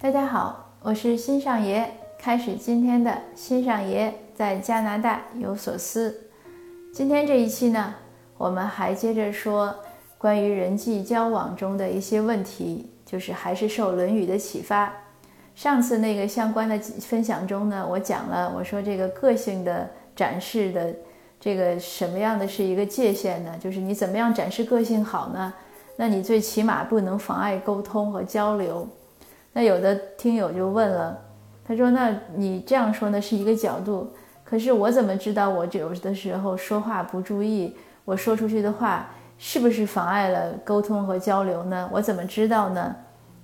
大家好，我是新上爷，开始今天的新上爷在加拿大有所思。今天这一期呢，我们还接着说关于人际交往中的一些问题，就是还是受《论语》的启发。上次那个相关的分享中呢，我讲了，我说这个个性的展示的这个什么样的是一个界限呢？就是你怎么样展示个性好呢？那你最起码不能妨碍沟通和交流。那有的听友就问了，他说：“那你这样说呢是一个角度，可是我怎么知道我有的时候说话不注意，我说出去的话是不是妨碍了沟通和交流呢？我怎么知道呢？”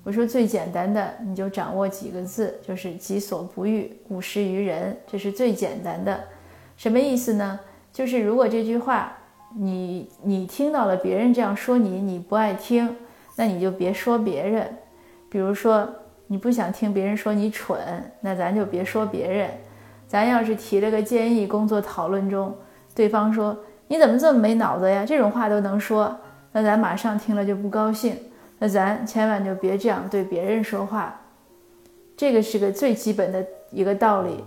我说最简单的，你就掌握几个字，就是“己所不欲，勿施于人”，这是最简单的。什么意思呢？就是如果这句话你你听到了别人这样说你，你不爱听，那你就别说别人。比如说你不想听别人说你蠢，那咱就别说别人。咱要是提了个建议，工作讨论中，对方说你怎么这么没脑子呀？这种话都能说，那咱马上听了就不高兴。那咱千万就别这样对别人说话，这个是个最基本的一个道理，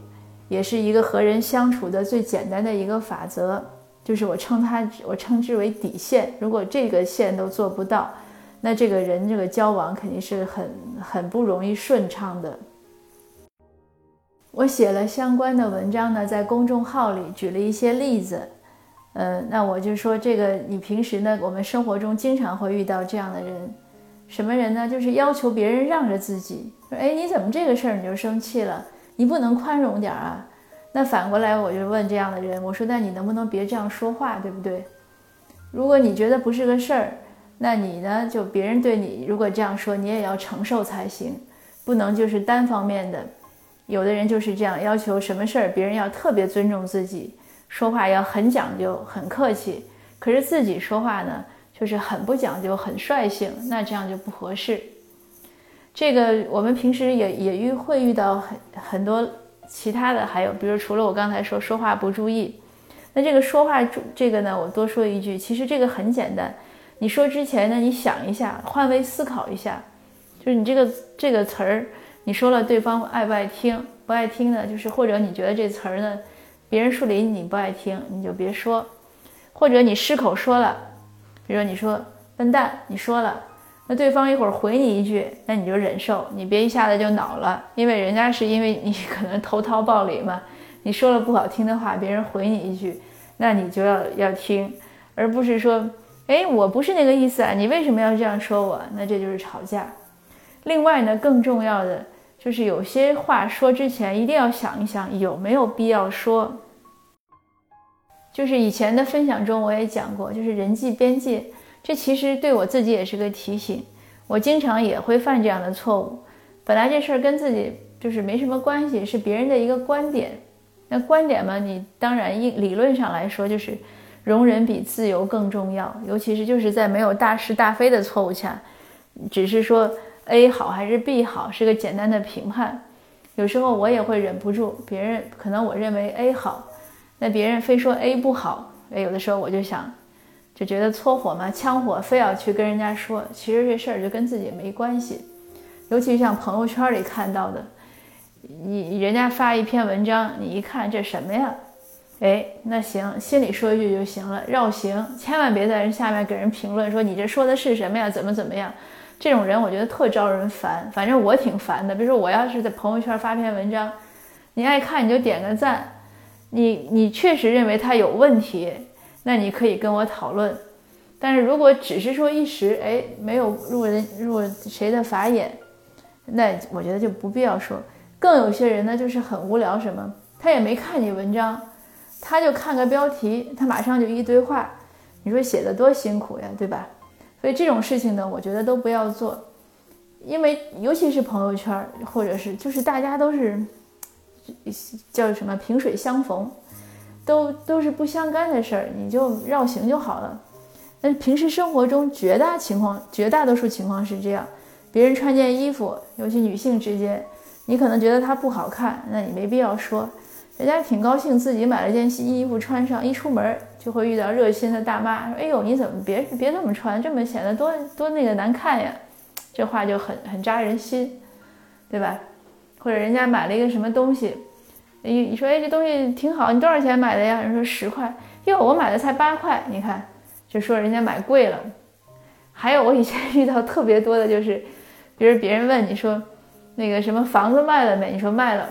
也是一个和人相处的最简单的一个法则，就是我称它，我称之为底线。如果这个线都做不到，那这个人这个交往肯定是很很不容易顺畅的。我写了相关的文章呢，在公众号里举了一些例子，呃，那我就说这个，你平时呢，我们生活中经常会遇到这样的人。什么人呢？就是要求别人让着自己，说：“哎，你怎么这个事儿你就生气了？你不能宽容点儿啊？”那反过来我就问这样的人，我说：“那你能不能别这样说话，对不对？如果你觉得不是个事儿，那你呢，就别人对你如果这样说，你也要承受才行，不能就是单方面的。有的人就是这样要求什么事儿，别人要特别尊重自己，说话要很讲究、很客气，可是自己说话呢？”就是很不讲究，很率性，那这样就不合适。这个我们平时也也遇会遇到很很多其他的，还有比如除了我刚才说说话不注意，那这个说话注这个呢，我多说一句，其实这个很简单。你说之前呢，你想一下，换位思考一下，就是你这个这个词儿，你说了对方爱不爱听？不爱听呢，就是或者你觉得这词儿呢，别人树林你不爱听，你就别说，或者你失口说了。比如说你说笨蛋，你说了，那对方一会儿回你一句，那你就忍受，你别一下子就恼了，因为人家是因为你可能投桃报李嘛，你说了不好听的话，别人回你一句，那你就要要听，而不是说，哎，我不是那个意思啊，你为什么要这样说我？那这就是吵架。另外呢，更重要的就是有些话说之前一定要想一想有没有必要说。就是以前的分享中我也讲过，就是人际边界，这其实对我自己也是个提醒。我经常也会犯这样的错误。本来这事儿跟自己就是没什么关系，是别人的一个观点。那观点嘛，你当然应理论上来说，就是容忍比自由更重要。尤其是就是在没有大是大非的错误下，只是说 A 好还是 B 好，是个简单的评判。有时候我也会忍不住，别人可能我认为 A 好。那别人非说 A 不好，哎，有的时候我就想，就觉得搓火嘛，枪火，非要去跟人家说，其实这事儿就跟自己没关系。尤其像朋友圈里看到的，你人家发一篇文章，你一看这什么呀？哎，那行，心里说一句就行了，绕行，千万别在人下面给人评论说你这说的是什么呀？怎么怎么样？这种人我觉得特招人烦，反正我挺烦的。比如说我要是在朋友圈发篇文章，你爱看你就点个赞。你你确实认为他有问题，那你可以跟我讨论。但是如果只是说一时哎没有入人入谁的法眼，那我觉得就不必要说。更有些人呢就是很无聊，什么他也没看你文章，他就看个标题，他马上就一堆话。你说写的多辛苦呀，对吧？所以这种事情呢，我觉得都不要做，因为尤其是朋友圈，或者是就是大家都是。叫什么萍水相逢，都都是不相干的事儿，你就绕行就好了。那平时生活中绝大情况、绝大多数情况是这样：别人穿件衣服，尤其女性之间，你可能觉得它不好看，那你没必要说。人家挺高兴自己买了件新衣服穿上，一出门就会遇到热心的大妈说：“哎呦，你怎么别别这么穿，这么显得多多那个难看呀？”这话就很很扎人心。对吧？或者人家买了一个什么东西，你你说哎这东西挺好，你多少钱买的呀？人说十块，哟我买的才八块，你看就说人家买贵了。还有我以前遇到特别多的就是，比如别人问你说那个什么房子卖了没？你说卖了，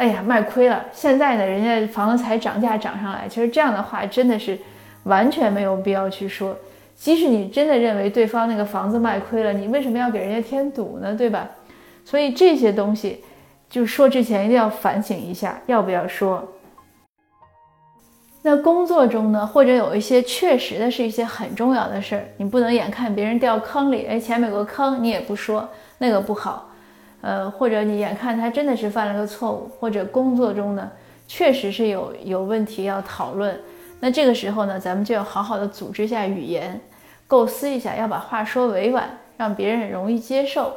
哎呀卖亏了。现在呢人家房子才涨价涨上来，其实这样的话真的是完全没有必要去说。即使你真的认为对方那个房子卖亏了，你为什么要给人家添堵呢？对吧？所以这些东西，就说之前一定要反省一下，要不要说。那工作中呢，或者有一些确实的是一些很重要的事儿，你不能眼看别人掉坑里，哎，前面有个坑，你也不说，那个不好。呃，或者你眼看他真的是犯了个错误，或者工作中呢，确实是有有问题要讨论。那这个时候呢，咱们就要好好的组织一下语言。构思一下，要把话说委婉，让别人容易接受。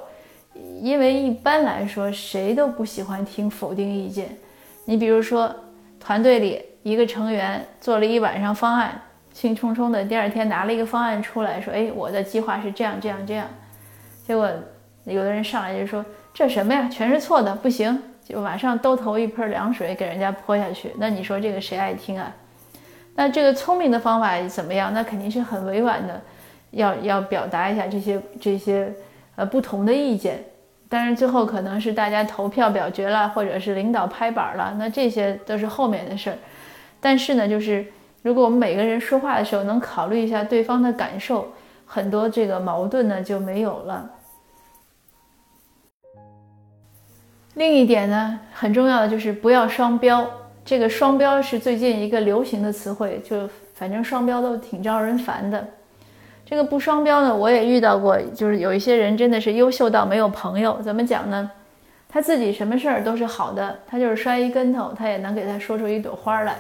因为一般来说，谁都不喜欢听否定意见。你比如说，团队里一个成员做了一晚上方案，兴冲冲的第二天拿了一个方案出来说：“哎，我的计划是这样这样这样。”结果有的人上来就说：“这什么呀，全是错的，不行！”就马上兜头一盆凉水给人家泼下去。那你说这个谁爱听啊？那这个聪明的方法怎么样？那肯定是很委婉的。要要表达一下这些这些呃不同的意见，当然最后可能是大家投票表决了，或者是领导拍板了，那这些都是后面的事儿。但是呢，就是如果我们每个人说话的时候能考虑一下对方的感受，很多这个矛盾呢就没有了。另一点呢，很重要的就是不要双标。这个双标是最近一个流行的词汇，就反正双标都挺招人烦的。这个不双标呢，我也遇到过，就是有一些人真的是优秀到没有朋友。怎么讲呢？他自己什么事儿都是好的，他就是摔一跟头，他也能给他说出一朵花来。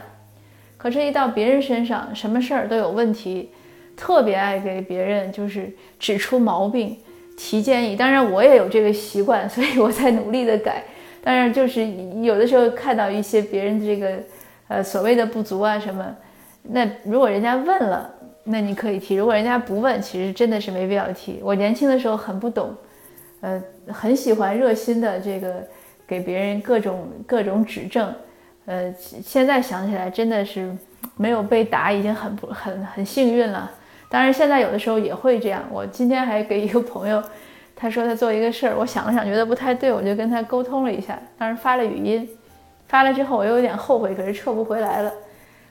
可是，一到别人身上，什么事儿都有问题，特别爱给别人就是指出毛病、提建议。当然，我也有这个习惯，所以我在努力的改。当然，就是有的时候看到一些别人这个呃所谓的不足啊什么，那如果人家问了。那你可以提，如果人家不问，其实真的是没必要提。我年轻的时候很不懂，呃，很喜欢热心的这个给别人各种各种指正，呃，现在想起来真的是没有被打已经很不很很幸运了。当然现在有的时候也会这样。我今天还给一个朋友，他说他做一个事儿，我想了想觉得不太对，我就跟他沟通了一下，当时发了语音，发了之后我又有点后悔，可是撤不回来了。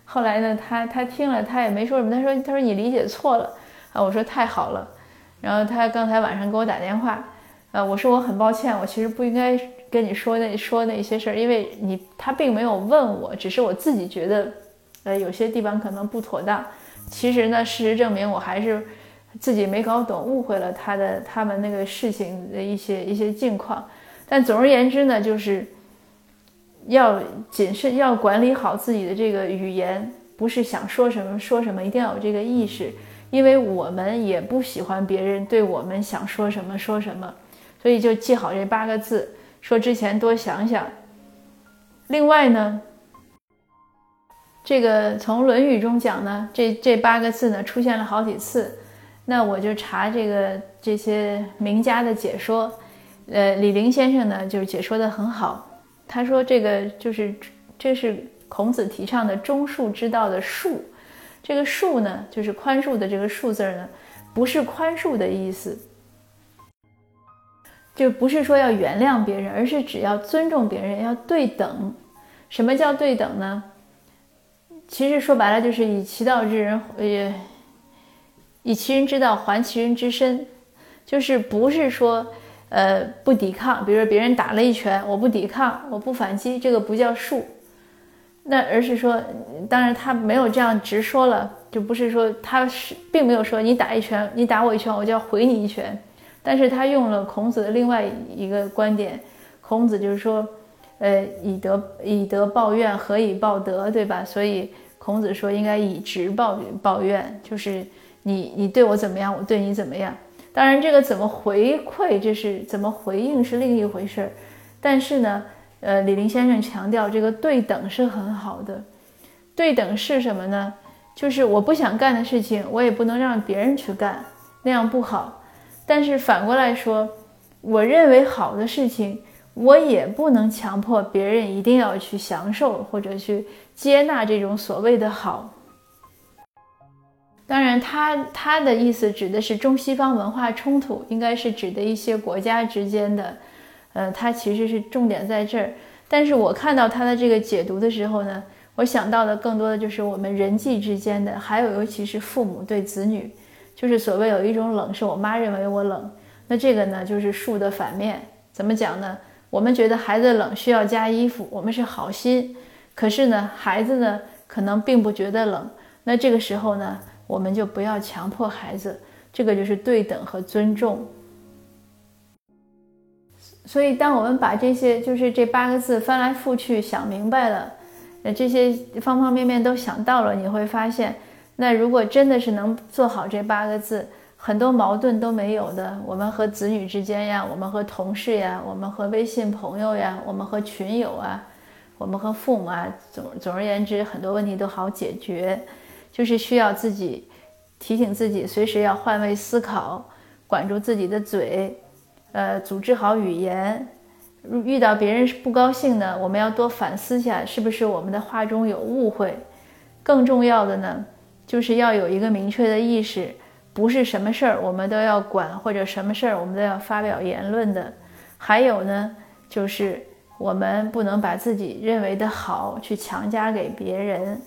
后来呢，他他听了，他也没说什么。他说：“他说你理解错了啊。”我说：“太好了。”然后他刚才晚上给我打电话，呃，我说我很抱歉，我其实不应该跟你说那说那些事儿，因为你他并没有问我，只是我自己觉得，呃，有些地方可能不妥当。其实呢，事实证明我还是自己没搞懂，误会了他的他们那个事情的一些一些境况。但总而言之呢，就是。要谨慎，要管理好自己的这个语言，不是想说什么说什么，一定要有这个意识，因为我们也不喜欢别人对我们想说什么说什么，所以就记好这八个字，说之前多想想。另外呢，这个从《论语》中讲呢，这这八个字呢出现了好几次，那我就查这个这些名家的解说，呃，李陵先生呢就是解说的很好。他说：“这个就是，这是孔子提倡的中恕之道的恕。这个恕呢，就是宽恕的这个恕字呢，不是宽恕的意思，就不是说要原谅别人，而是只要尊重别人，要对等。什么叫对等呢？其实说白了就是以其道之人，呃，以其人之道还其人之身，就是不是说。”呃，不抵抗，比如说别人打了一拳，我不抵抗，我不反击，这个不叫术。那而是说，当然他没有这样直说了，就不是说他是并没有说你打一拳，你打我一拳，我就要回你一拳。但是他用了孔子的另外一个观点，孔子就是说，呃，以德以德报怨，何以报德，对吧？所以孔子说应该以直报报怨，就是你你对我怎么样，我对你怎么样。当然，这个怎么回馈，这是怎么回应是另一回事儿。但是呢，呃，李林先生强调这个对等是很好的。对等是什么呢？就是我不想干的事情，我也不能让别人去干，那样不好。但是反过来说，我认为好的事情，我也不能强迫别人一定要去享受或者去接纳这种所谓的好。当然，他他的意思指的是中西方文化冲突，应该是指的一些国家之间的，呃，他其实是重点在这儿。但是我看到他的这个解读的时候呢，我想到的更多的就是我们人际之间的，还有尤其是父母对子女，就是所谓有一种冷，是我妈认为我冷，那这个呢就是树的反面。怎么讲呢？我们觉得孩子冷需要加衣服，我们是好心，可是呢，孩子呢可能并不觉得冷。那这个时候呢，我们就不要强迫孩子，这个就是对等和尊重。所以，当我们把这些就是这八个字翻来覆去想明白了，呃，这些方方面面都想到了，你会发现，那如果真的是能做好这八个字。很多矛盾都没有的，我们和子女之间呀，我们和同事呀，我们和微信朋友呀，我们和群友啊，我们和父母啊，总总而言之，很多问题都好解决，就是需要自己提醒自己，随时要换位思考，管住自己的嘴，呃，组织好语言。遇到别人不高兴呢，我们要多反思下，是不是我们的话中有误会。更重要的呢，就是要有一个明确的意识。不是什么事儿我们都要管，或者什么事儿我们都要发表言论的。还有呢，就是我们不能把自己认为的好去强加给别人。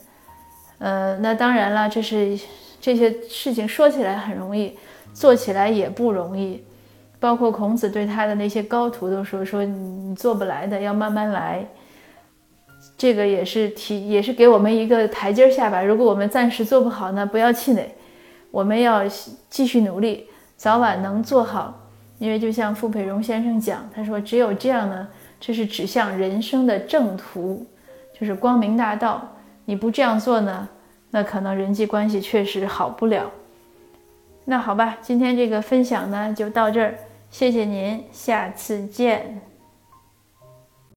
呃，那当然了，这是这些事情说起来很容易，做起来也不容易。包括孔子对他的那些高徒都说：“说你做不来的，要慢慢来。”这个也是提，也是给我们一个台阶下吧。如果我们暂时做不好呢，不要气馁。我们要继续努力，早晚能做好。因为就像傅培荣先生讲，他说：“只有这样呢，这是指向人生的正途，就是光明大道。你不这样做呢，那可能人际关系确实好不了。”那好吧，今天这个分享呢就到这儿，谢谢您，下次见。